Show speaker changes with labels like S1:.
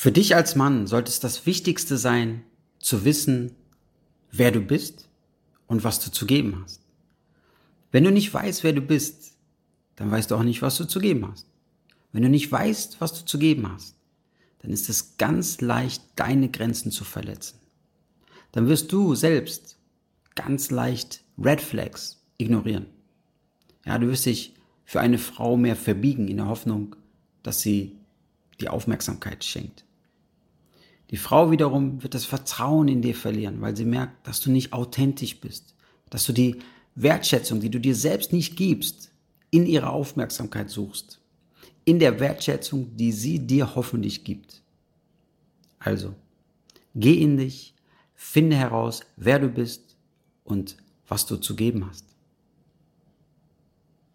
S1: Für dich als Mann sollte es das Wichtigste sein, zu wissen, wer du bist und was du zu geben hast. Wenn du nicht weißt, wer du bist, dann weißt du auch nicht, was du zu geben hast. Wenn du nicht weißt, was du zu geben hast, dann ist es ganz leicht, deine Grenzen zu verletzen. Dann wirst du selbst ganz leicht Red Flags ignorieren. Ja, du wirst dich für eine Frau mehr verbiegen in der Hoffnung, dass sie die Aufmerksamkeit schenkt. Die Frau wiederum wird das Vertrauen in dir verlieren, weil sie merkt, dass du nicht authentisch bist, dass du die Wertschätzung, die du dir selbst nicht gibst, in ihrer Aufmerksamkeit suchst, in der Wertschätzung, die sie dir hoffentlich gibt. Also, geh in dich, finde heraus, wer du bist und was du zu geben hast.